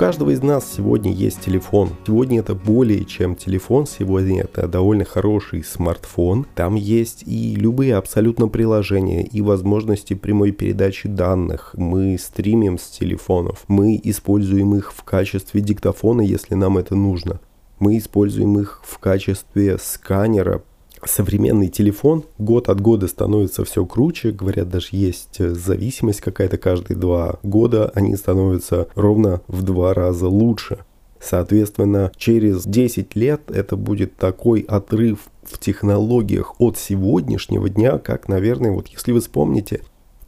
каждого из нас сегодня есть телефон. Сегодня это более чем телефон, сегодня это довольно хороший смартфон. Там есть и любые абсолютно приложения, и возможности прямой передачи данных. Мы стримим с телефонов, мы используем их в качестве диктофона, если нам это нужно. Мы используем их в качестве сканера современный телефон год от года становится все круче. Говорят, даже есть э, зависимость какая-то каждые два года. Они становятся ровно в два раза лучше. Соответственно, через 10 лет это будет такой отрыв в технологиях от сегодняшнего дня, как, наверное, вот если вы вспомните,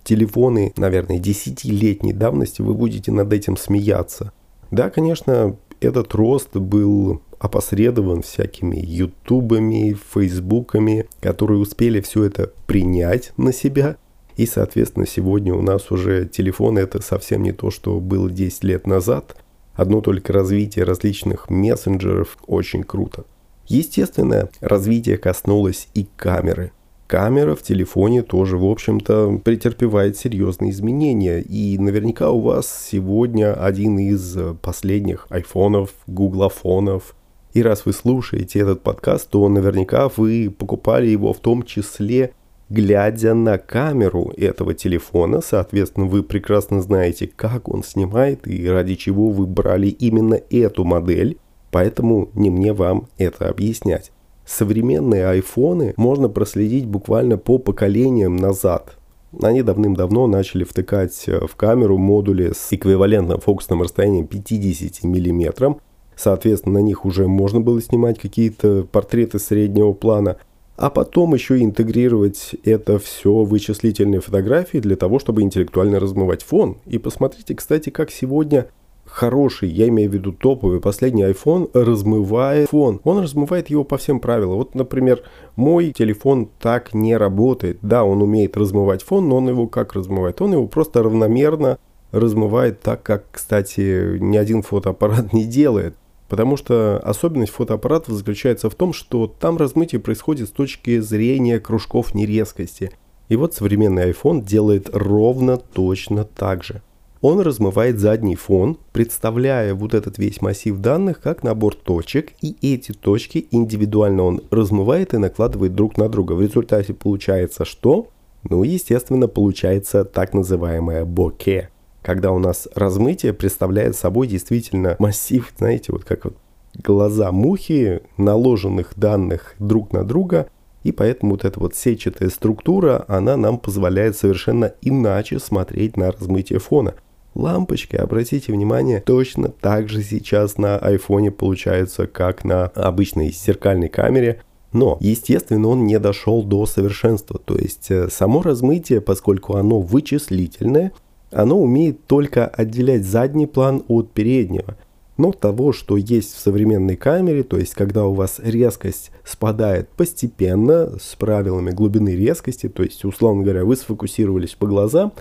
телефоны, наверное, 10-летней давности, вы будете над этим смеяться. Да, конечно, этот рост был опосредован всякими ютубами, фейсбуками, которые успели все это принять на себя. И, соответственно, сегодня у нас уже телефон это совсем не то, что было 10 лет назад. Одно только развитие различных мессенджеров очень круто. Естественно, развитие коснулось и камеры. Камера в телефоне тоже, в общем-то, претерпевает серьезные изменения. И наверняка у вас сегодня один из последних айфонов, гуглофонов, и раз вы слушаете этот подкаст, то наверняка вы покупали его в том числе глядя на камеру этого телефона, соответственно, вы прекрасно знаете, как он снимает и ради чего вы брали именно эту модель, поэтому не мне вам это объяснять. Современные айфоны можно проследить буквально по поколениям назад. Они давным-давно начали втыкать в камеру модули с эквивалентным фокусным расстоянием 50 мм, Соответственно, на них уже можно было снимать какие-то портреты среднего плана, а потом еще интегрировать это все в вычислительные фотографии для того, чтобы интеллектуально размывать фон. И посмотрите, кстати, как сегодня хороший, я имею в виду топовый, последний iPhone размывает фон. Он размывает его по всем правилам. Вот, например, мой телефон так не работает. Да, он умеет размывать фон, но он его как размывает? Он его просто равномерно размывает так, как, кстати, ни один фотоаппарат не делает. Потому что особенность фотоаппаратов заключается в том, что там размытие происходит с точки зрения кружков нерезкости. И вот современный iPhone делает ровно точно так же. Он размывает задний фон, представляя вот этот весь массив данных как набор точек, и эти точки индивидуально он размывает и накладывает друг на друга. В результате получается что? Ну, естественно, получается так называемое боке когда у нас размытие представляет собой действительно массив, знаете, вот как вот глаза мухи, наложенных данных друг на друга, и поэтому вот эта вот сетчатая структура, она нам позволяет совершенно иначе смотреть на размытие фона. Лампочки, обратите внимание, точно так же сейчас на айфоне получаются, как на обычной зеркальной камере. Но, естественно, он не дошел до совершенства. То есть э, само размытие, поскольку оно вычислительное, оно умеет только отделять задний план от переднего. Но того, что есть в современной камере, то есть когда у вас резкость спадает постепенно с правилами глубины резкости, то есть, условно говоря, вы сфокусировались по глазам,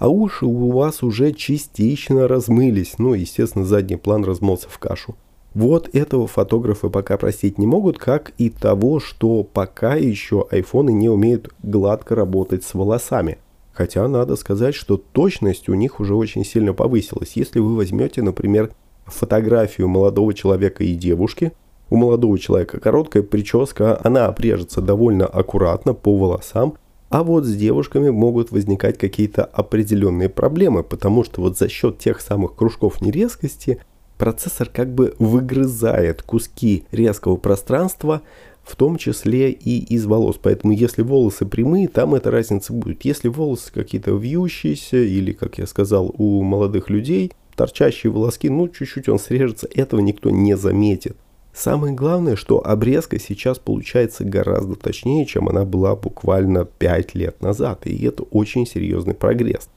а уши у вас уже частично размылись, ну, естественно, задний план размылся в кашу. Вот этого фотографы пока простить не могут, как и того, что пока еще айфоны не умеют гладко работать с волосами – Хотя надо сказать, что точность у них уже очень сильно повысилась. Если вы возьмете, например, фотографию молодого человека и девушки, у молодого человека короткая прическа, она обрежется довольно аккуратно по волосам, а вот с девушками могут возникать какие-то определенные проблемы, потому что вот за счет тех самых кружков нерезкости процессор как бы выгрызает куски резкого пространства в том числе и из волос. Поэтому если волосы прямые, там эта разница будет. Если волосы какие-то вьющиеся или, как я сказал, у молодых людей, торчащие волоски, ну, чуть-чуть он срежется, этого никто не заметит. Самое главное, что обрезка сейчас получается гораздо точнее, чем она была буквально 5 лет назад. И это очень серьезный прогресс.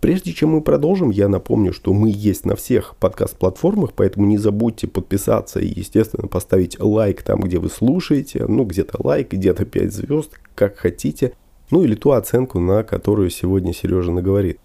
Прежде чем мы продолжим, я напомню, что мы есть на всех подкаст-платформах, поэтому не забудьте подписаться и, естественно, поставить лайк там, где вы слушаете. Ну, где-то лайк, где-то 5 звезд, как хотите. Ну, или ту оценку, на которую сегодня Сережа наговорит.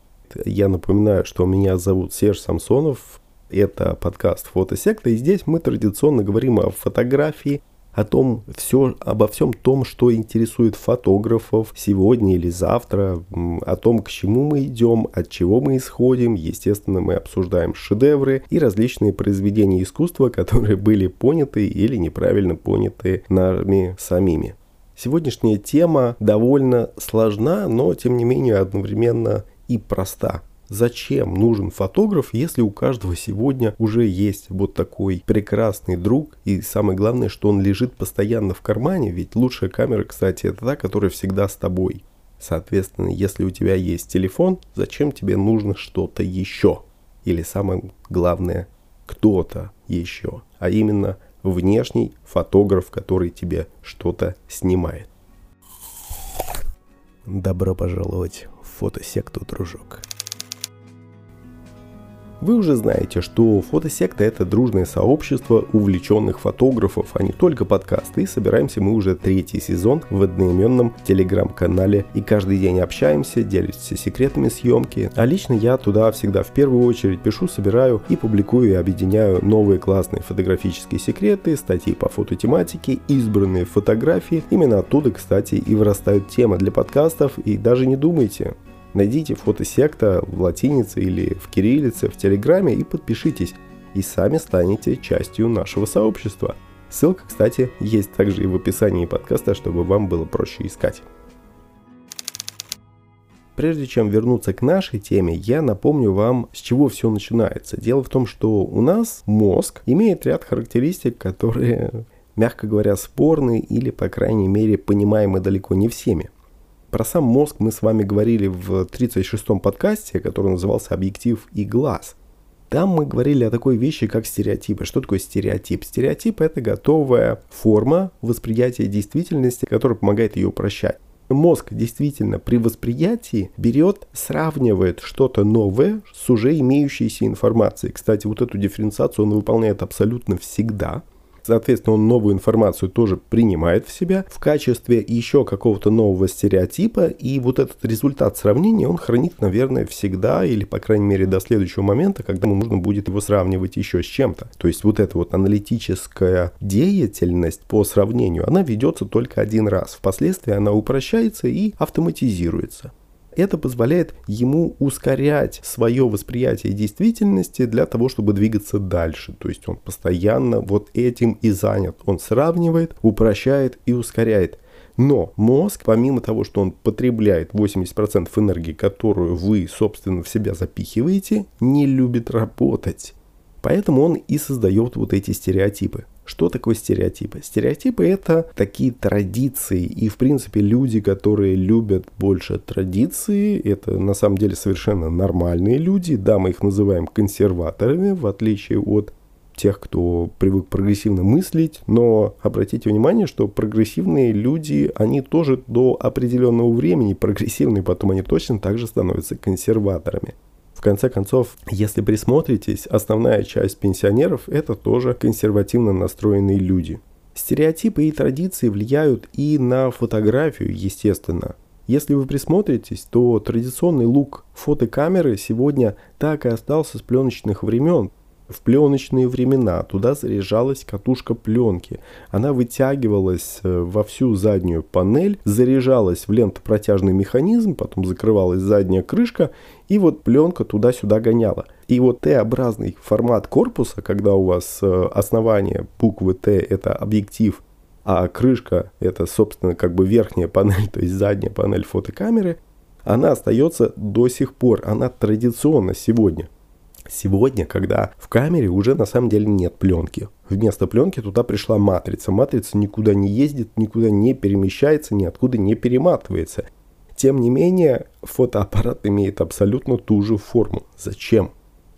Я напоминаю, что меня зовут Серж Самсонов. Это подкаст «Фотосекта», и здесь мы традиционно говорим о фотографии, о том, все, обо всем том, что интересует фотографов сегодня или завтра, о том, к чему мы идем, от чего мы исходим. Естественно, мы обсуждаем шедевры и различные произведения искусства, которые были поняты или неправильно поняты нами самими. Сегодняшняя тема довольно сложна, но тем не менее одновременно и проста. Зачем нужен фотограф, если у каждого сегодня уже есть вот такой прекрасный друг, и самое главное, что он лежит постоянно в кармане, ведь лучшая камера, кстати, это та, которая всегда с тобой. Соответственно, если у тебя есть телефон, зачем тебе нужно что-то еще? Или самое главное, кто-то еще, а именно внешний фотограф, который тебе что-то снимает. Добро пожаловать в фотосекту, дружок. Вы уже знаете, что фотосекта это дружное сообщество увлеченных фотографов, а не только подкасты. И собираемся мы уже третий сезон в одноименном телеграм-канале. И каждый день общаемся, делимся секретами съемки. А лично я туда всегда в первую очередь пишу, собираю и публикую и объединяю новые классные фотографические секреты, статьи по фототематике, избранные фотографии. Именно оттуда, кстати, и вырастают темы для подкастов. И даже не думайте, Найдите фотосекта в латинице или в кириллице в Телеграме и подпишитесь, и сами станете частью нашего сообщества. Ссылка, кстати, есть также и в описании подкаста, чтобы вам было проще искать. Прежде чем вернуться к нашей теме, я напомню вам, с чего все начинается. Дело в том, что у нас мозг имеет ряд характеристик, которые, мягко говоря, спорны или, по крайней мере, понимаемы далеко не всеми. Про сам мозг мы с вами говорили в 36-м подкасте, который назывался «Объектив и глаз». Там мы говорили о такой вещи, как стереотипы. Что такое стереотип? Стереотип – это готовая форма восприятия действительности, которая помогает ее упрощать. Мозг действительно при восприятии берет, сравнивает что-то новое с уже имеющейся информацией. Кстати, вот эту дифференциацию он выполняет абсолютно всегда. Соответственно, он новую информацию тоже принимает в себя в качестве еще какого-то нового стереотипа, и вот этот результат сравнения он хранит, наверное, всегда, или, по крайней мере, до следующего момента, когда ему нужно будет его сравнивать еще с чем-то. То есть вот эта вот аналитическая деятельность по сравнению, она ведется только один раз. Впоследствии она упрощается и автоматизируется. Это позволяет ему ускорять свое восприятие действительности для того, чтобы двигаться дальше. То есть он постоянно вот этим и занят. Он сравнивает, упрощает и ускоряет. Но мозг, помимо того, что он потребляет 80% энергии, которую вы, собственно, в себя запихиваете, не любит работать. Поэтому он и создает вот эти стереотипы. Что такое стереотипы? Стереотипы это такие традиции. И в принципе люди, которые любят больше традиции, это на самом деле совершенно нормальные люди. Да, мы их называем консерваторами, в отличие от тех, кто привык прогрессивно мыслить, но обратите внимание, что прогрессивные люди, они тоже до определенного времени прогрессивные, потом они точно также становятся консерваторами. В конце концов, если присмотритесь, основная часть пенсионеров – это тоже консервативно настроенные люди. Стереотипы и традиции влияют и на фотографию, естественно. Если вы присмотритесь, то традиционный лук фотокамеры сегодня так и остался с пленочных времен. В пленочные времена туда заряжалась катушка пленки. Она вытягивалась э, во всю заднюю панель, заряжалась в лентопротяжный механизм, потом закрывалась задняя крышка, и вот пленка туда-сюда гоняла. И вот Т-образный формат корпуса, когда у вас э, основание буквы Т это объектив, а крышка это, собственно, как бы верхняя панель, то есть задняя панель фотокамеры, она остается до сих пор, она традиционна сегодня. Сегодня, когда в камере уже на самом деле нет пленки. Вместо пленки туда пришла матрица. Матрица никуда не ездит, никуда не перемещается, ниоткуда не перематывается. Тем не менее, фотоаппарат имеет абсолютно ту же форму. Зачем?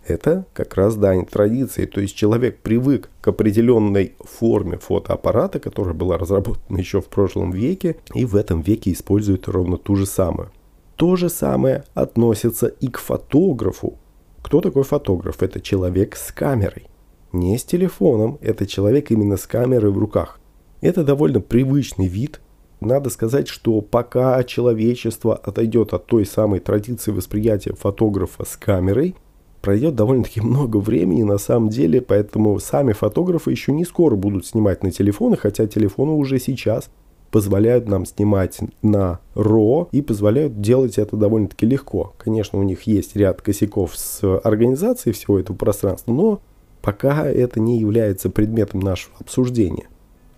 Это как раз дань традиции. То есть человек привык к определенной форме фотоаппарата, которая была разработана еще в прошлом веке, и в этом веке использует ровно ту же самую. То же самое относится и к фотографу. Кто такой фотограф? Это человек с камерой. Не с телефоном, это человек именно с камерой в руках. Это довольно привычный вид. Надо сказать, что пока человечество отойдет от той самой традиции восприятия фотографа с камерой, пройдет довольно-таки много времени на самом деле, поэтому сами фотографы еще не скоро будут снимать на телефоны, хотя телефоны уже сейчас позволяют нам снимать на RAW и позволяют делать это довольно-таки легко. Конечно, у них есть ряд косяков с организацией всего этого пространства, но пока это не является предметом нашего обсуждения.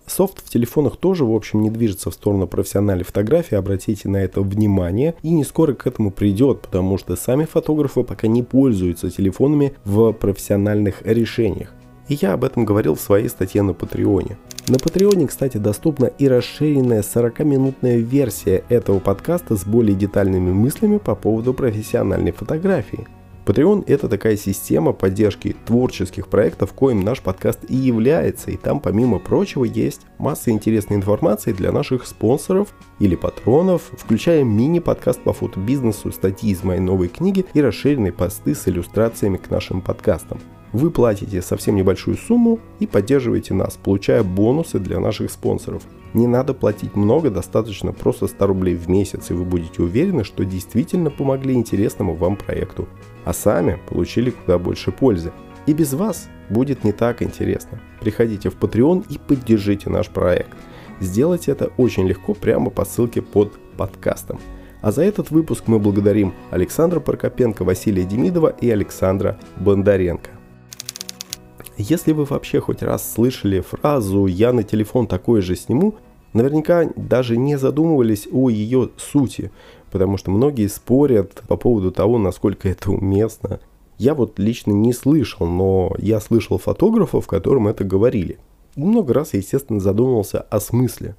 Софт в телефонах тоже, в общем, не движется в сторону профессиональной фотографии, обратите на это внимание, и не скоро к этому придет, потому что сами фотографы пока не пользуются телефонами в профессиональных решениях. И я об этом говорил в своей статье на Патреоне. На Патреоне, кстати, доступна и расширенная 40-минутная версия этого подкаста с более детальными мыслями по поводу профессиональной фотографии. Patreon – это такая система поддержки творческих проектов, коим наш подкаст и является. И там, помимо прочего, есть масса интересной информации для наших спонсоров или патронов, включая мини-подкаст по фотобизнесу, статьи из моей новой книги и расширенные посты с иллюстрациями к нашим подкастам. Вы платите совсем небольшую сумму и поддерживаете нас, получая бонусы для наших спонсоров. Не надо платить много, достаточно просто 100 рублей в месяц, и вы будете уверены, что действительно помогли интересному вам проекту, а сами получили куда больше пользы. И без вас будет не так интересно. Приходите в Patreon и поддержите наш проект. Сделать это очень легко прямо по ссылке под подкастом. А за этот выпуск мы благодарим Александра Прокопенко, Василия Демидова и Александра Бондаренко. Если вы вообще хоть раз слышали фразу «я на телефон такой же сниму», наверняка даже не задумывались о ее сути, потому что многие спорят по поводу того, насколько это уместно. Я вот лично не слышал, но я слышал фотографов, которым это говорили. И много раз, естественно, задумывался о смысле.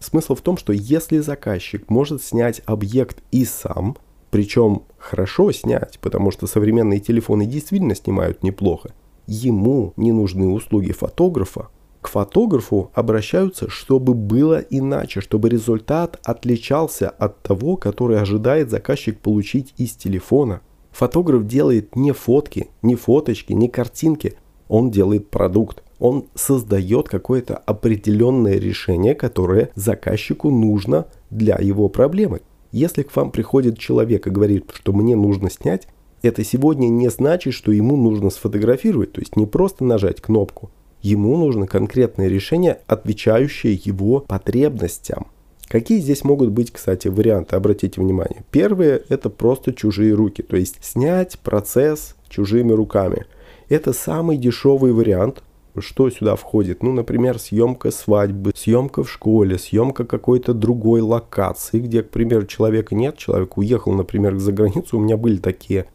Смысл в том, что если заказчик может снять объект и сам, причем хорошо снять, потому что современные телефоны действительно снимают неплохо, ему не нужны услуги фотографа, к фотографу обращаются, чтобы было иначе, чтобы результат отличался от того, который ожидает заказчик получить из телефона. Фотограф делает не фотки, не фоточки, не картинки, он делает продукт. Он создает какое-то определенное решение, которое заказчику нужно для его проблемы. Если к вам приходит человек и говорит, что мне нужно снять, это сегодня не значит, что ему нужно сфотографировать, то есть не просто нажать кнопку. Ему нужно конкретное решение, отвечающее его потребностям. Какие здесь могут быть, кстати, варианты, обратите внимание. Первое – это просто чужие руки, то есть снять процесс чужими руками. Это самый дешевый вариант, что сюда входит? Ну, например, съемка свадьбы, съемка в школе, съемка какой-то другой локации, где, к примеру, человека нет, человек уехал, например, за границу. У меня были такие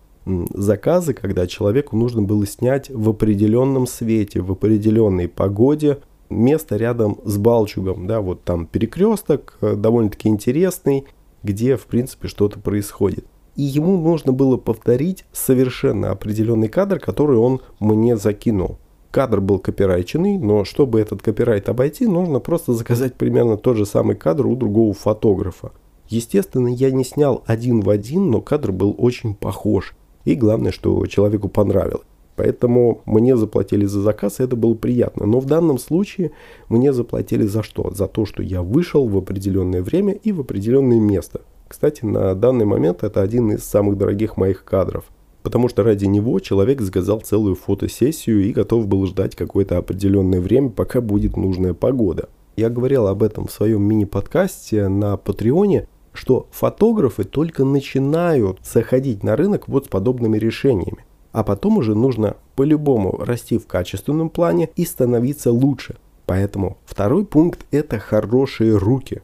заказы, когда человеку нужно было снять в определенном свете, в определенной погоде место рядом с Балчугом, да, вот там перекресток э, довольно-таки интересный, где, в принципе, что-то происходит. И ему нужно было повторить совершенно определенный кадр, который он мне закинул. Кадр был копирайченный, но чтобы этот копирайт обойти, нужно просто заказать примерно тот же самый кадр у другого фотографа. Естественно, я не снял один в один, но кадр был очень похож. И главное, что человеку понравилось. Поэтому мне заплатили за заказ, и это было приятно. Но в данном случае мне заплатили за что? За то, что я вышел в определенное время и в определенное место. Кстати, на данный момент это один из самых дорогих моих кадров. Потому что ради него человек заказал целую фотосессию и готов был ждать какое-то определенное время, пока будет нужная погода. Я говорил об этом в своем мини-подкасте на Патреоне что фотографы только начинают заходить на рынок вот с подобными решениями. А потом уже нужно по-любому расти в качественном плане и становиться лучше. Поэтому второй пункт – это хорошие руки.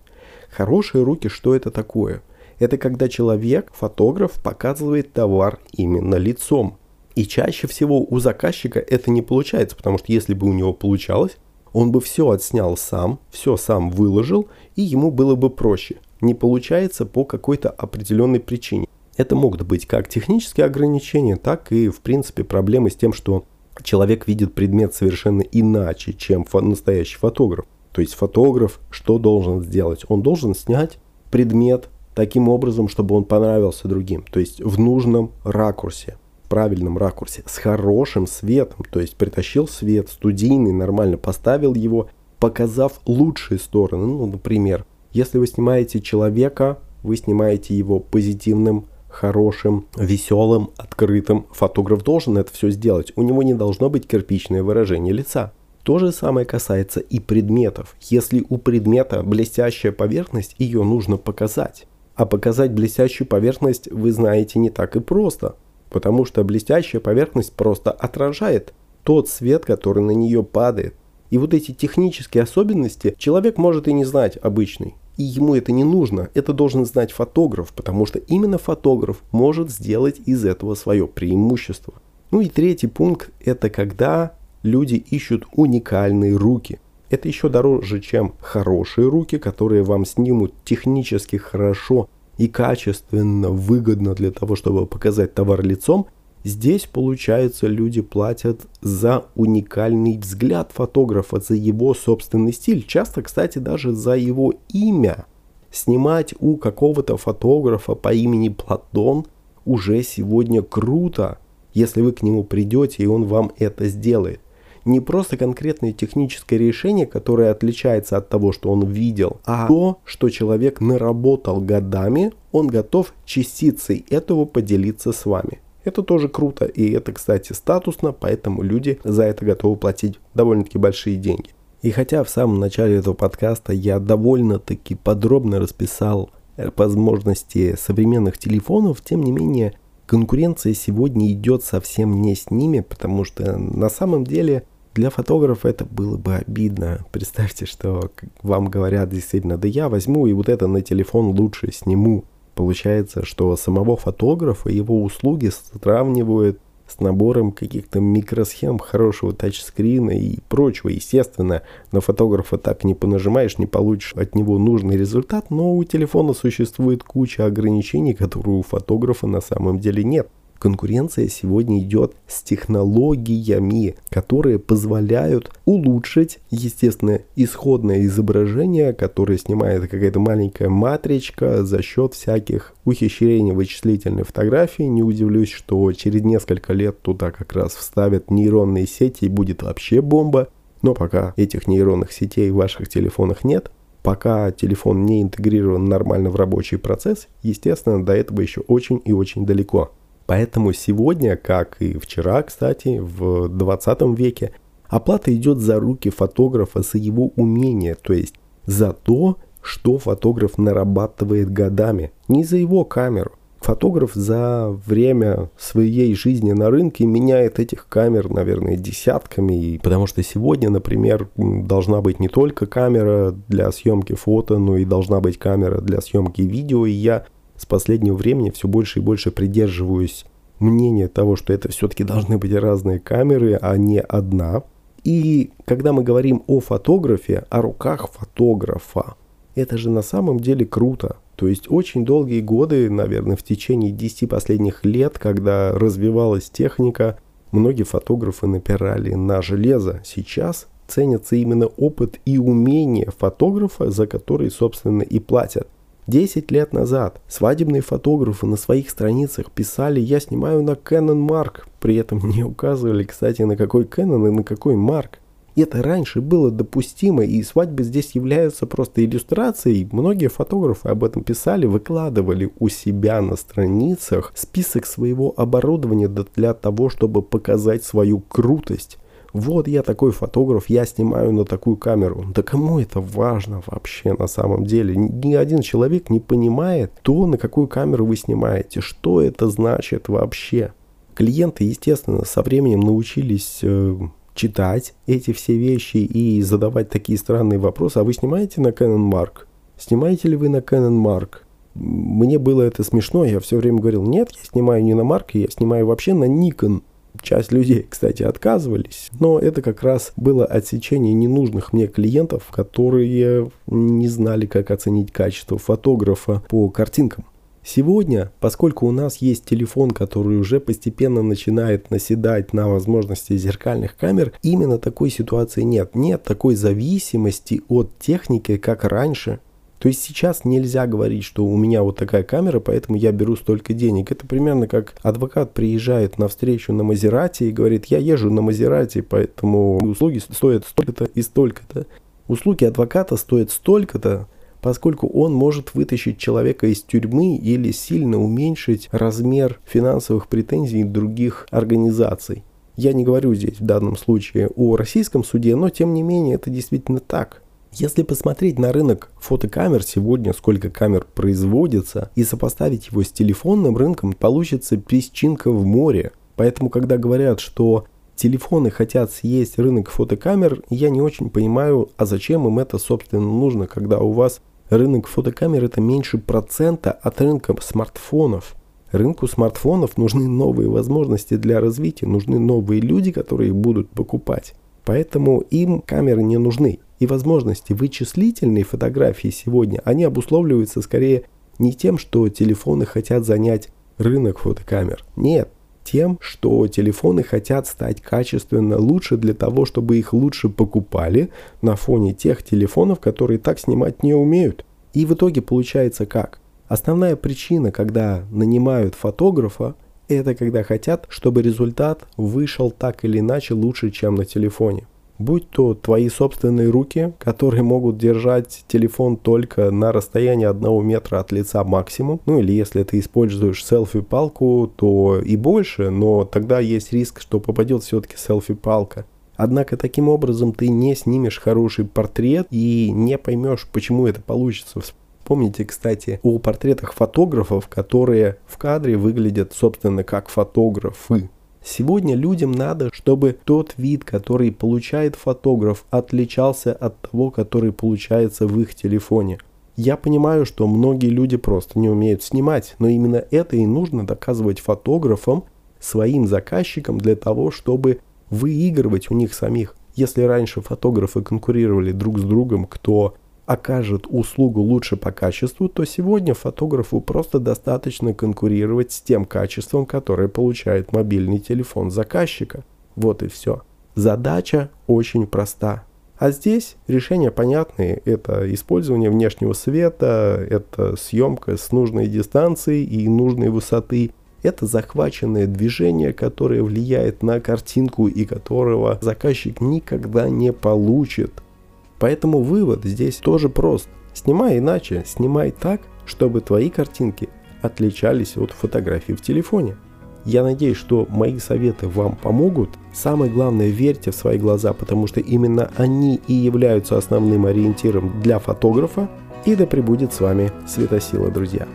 Хорошие руки, что это такое? Это когда человек, фотограф, показывает товар именно лицом. И чаще всего у заказчика это не получается, потому что если бы у него получалось, он бы все отснял сам, все сам выложил, и ему было бы проще не получается по какой-то определенной причине. Это могут быть как технические ограничения, так и, в принципе, проблемы с тем, что человек видит предмет совершенно иначе, чем фо- настоящий фотограф. То есть фотограф что должен сделать? Он должен снять предмет таким образом, чтобы он понравился другим. То есть в нужном ракурсе, правильном ракурсе, с хорошим светом. То есть притащил свет студийный, нормально поставил его, показав лучшие стороны. Ну, например, если вы снимаете человека, вы снимаете его позитивным, хорошим, веселым, открытым. Фотограф должен это все сделать. У него не должно быть кирпичное выражение лица. То же самое касается и предметов. Если у предмета блестящая поверхность, ее нужно показать. А показать блестящую поверхность, вы знаете, не так и просто. Потому что блестящая поверхность просто отражает тот свет, который на нее падает. И вот эти технические особенности человек может и не знать обычный. И ему это не нужно, это должен знать фотограф, потому что именно фотограф может сделать из этого свое преимущество. Ну и третий пункт – это когда люди ищут уникальные руки. Это еще дороже, чем хорошие руки, которые вам снимут технически хорошо и качественно, выгодно для того, чтобы показать товар лицом. Здесь, получается, люди платят за уникальный взгляд фотографа, за его собственный стиль, часто, кстати, даже за его имя. Снимать у какого-то фотографа по имени Платон уже сегодня круто, если вы к нему придете и он вам это сделает не просто конкретное техническое решение, которое отличается от того, что он видел, а то, что человек наработал годами, он готов частицей этого поделиться с вами. Это тоже круто, и это, кстати, статусно, поэтому люди за это готовы платить довольно-таки большие деньги. И хотя в самом начале этого подкаста я довольно-таки подробно расписал возможности современных телефонов, тем не менее конкуренция сегодня идет совсем не с ними, потому что на самом деле для фотографа это было бы обидно. Представьте, что вам говорят действительно, да я возьму и вот это на телефон лучше сниму. Получается, что самого фотографа его услуги сравнивают с набором каких-то микросхем хорошего тачскрина и прочего. Естественно, на фотографа так не понажимаешь, не получишь от него нужный результат, но у телефона существует куча ограничений, которые у фотографа на самом деле нет конкуренция сегодня идет с технологиями, которые позволяют улучшить, естественно, исходное изображение, которое снимает какая-то маленькая матричка за счет всяких ухищрений вычислительной фотографии. Не удивлюсь, что через несколько лет туда как раз вставят нейронные сети и будет вообще бомба. Но пока этих нейронных сетей в ваших телефонах нет, пока телефон не интегрирован нормально в рабочий процесс, естественно, до этого еще очень и очень далеко. Поэтому сегодня, как и вчера, кстати, в 20 веке, оплата идет за руки фотографа за его умение, то есть за то, что фотограф нарабатывает годами, не за его камеру. Фотограф за время своей жизни на рынке меняет этих камер, наверное, десятками, и потому что сегодня, например, должна быть не только камера для съемки фото, но и должна быть камера для съемки видео, и я с последнего времени все больше и больше придерживаюсь мнения того, что это все-таки должны быть разные камеры, а не одна. И когда мы говорим о фотографе, о руках фотографа, это же на самом деле круто. То есть очень долгие годы, наверное, в течение 10 последних лет, когда развивалась техника, многие фотографы напирали на железо. Сейчас ценится именно опыт и умение фотографа, за который, собственно, и платят. 10 лет назад свадебные фотографы на своих страницах писали «Я снимаю на Canon Mark», при этом не указывали, кстати, на какой Canon и на какой Mark. Это раньше было допустимо, и свадьбы здесь являются просто иллюстрацией. Многие фотографы об этом писали, выкладывали у себя на страницах список своего оборудования для того, чтобы показать свою крутость. Вот я такой фотограф, я снимаю на такую камеру. Да кому это важно вообще на самом деле? Ни один человек не понимает то, на какую камеру вы снимаете, что это значит вообще. Клиенты, естественно, со временем научились э, читать эти все вещи и задавать такие странные вопросы. А вы снимаете на Canon Mark? Снимаете ли вы на Canon Mark? Мне было это смешно, я все время говорил, нет, я снимаю не на Mark, я снимаю вообще на Nikon. Часть людей, кстати, отказывались, но это как раз было отсечение ненужных мне клиентов, которые не знали, как оценить качество фотографа по картинкам. Сегодня, поскольку у нас есть телефон, который уже постепенно начинает наседать на возможности зеркальных камер, именно такой ситуации нет. Нет такой зависимости от техники, как раньше. То есть сейчас нельзя говорить, что у меня вот такая камера, поэтому я беру столько денег. Это примерно как адвокат приезжает на встречу на Мазерате и говорит, я езжу на Мазерате, поэтому услуги стоят столько-то и столько-то. Услуги адвоката стоят столько-то, поскольку он может вытащить человека из тюрьмы или сильно уменьшить размер финансовых претензий других организаций. Я не говорю здесь в данном случае о российском суде, но тем не менее это действительно так. Если посмотреть на рынок фотокамер сегодня, сколько камер производится, и сопоставить его с телефонным рынком, получится песчинка в море. Поэтому, когда говорят, что телефоны хотят съесть рынок фотокамер, я не очень понимаю, а зачем им это, собственно, нужно, когда у вас рынок фотокамер это меньше процента от рынка смартфонов. Рынку смартфонов нужны новые возможности для развития, нужны новые люди, которые будут покупать. Поэтому им камеры не нужны. И возможности вычислительной фотографии сегодня, они обусловливаются скорее не тем, что телефоны хотят занять рынок фотокамер. Нет, тем, что телефоны хотят стать качественно лучше для того, чтобы их лучше покупали на фоне тех телефонов, которые так снимать не умеют. И в итоге получается как? Основная причина, когда нанимают фотографа, это когда хотят, чтобы результат вышел так или иначе лучше, чем на телефоне. Будь то твои собственные руки, которые могут держать телефон только на расстоянии одного метра от лица максимум, ну или если ты используешь селфи-палку, то и больше, но тогда есть риск, что попадет все-таки селфи-палка. Однако таким образом ты не снимешь хороший портрет и не поймешь, почему это получится. Помните, кстати, о портретах фотографов, которые в кадре выглядят, собственно, как фотографы. Сегодня людям надо, чтобы тот вид, который получает фотограф, отличался от того, который получается в их телефоне. Я понимаю, что многие люди просто не умеют снимать, но именно это и нужно доказывать фотографам, своим заказчикам для того, чтобы выигрывать у них самих. Если раньше фотографы конкурировали друг с другом, кто окажет услугу лучше по качеству, то сегодня фотографу просто достаточно конкурировать с тем качеством, которое получает мобильный телефон заказчика. Вот и все. Задача очень проста. А здесь решения понятные. Это использование внешнего света, это съемка с нужной дистанции и нужной высоты. Это захваченное движение, которое влияет на картинку и которого заказчик никогда не получит. Поэтому вывод здесь тоже прост. Снимай иначе, снимай так, чтобы твои картинки отличались от фотографий в телефоне. Я надеюсь, что мои советы вам помогут. Самое главное, верьте в свои глаза, потому что именно они и являются основным ориентиром для фотографа. И да пребудет с вами светосила, друзья.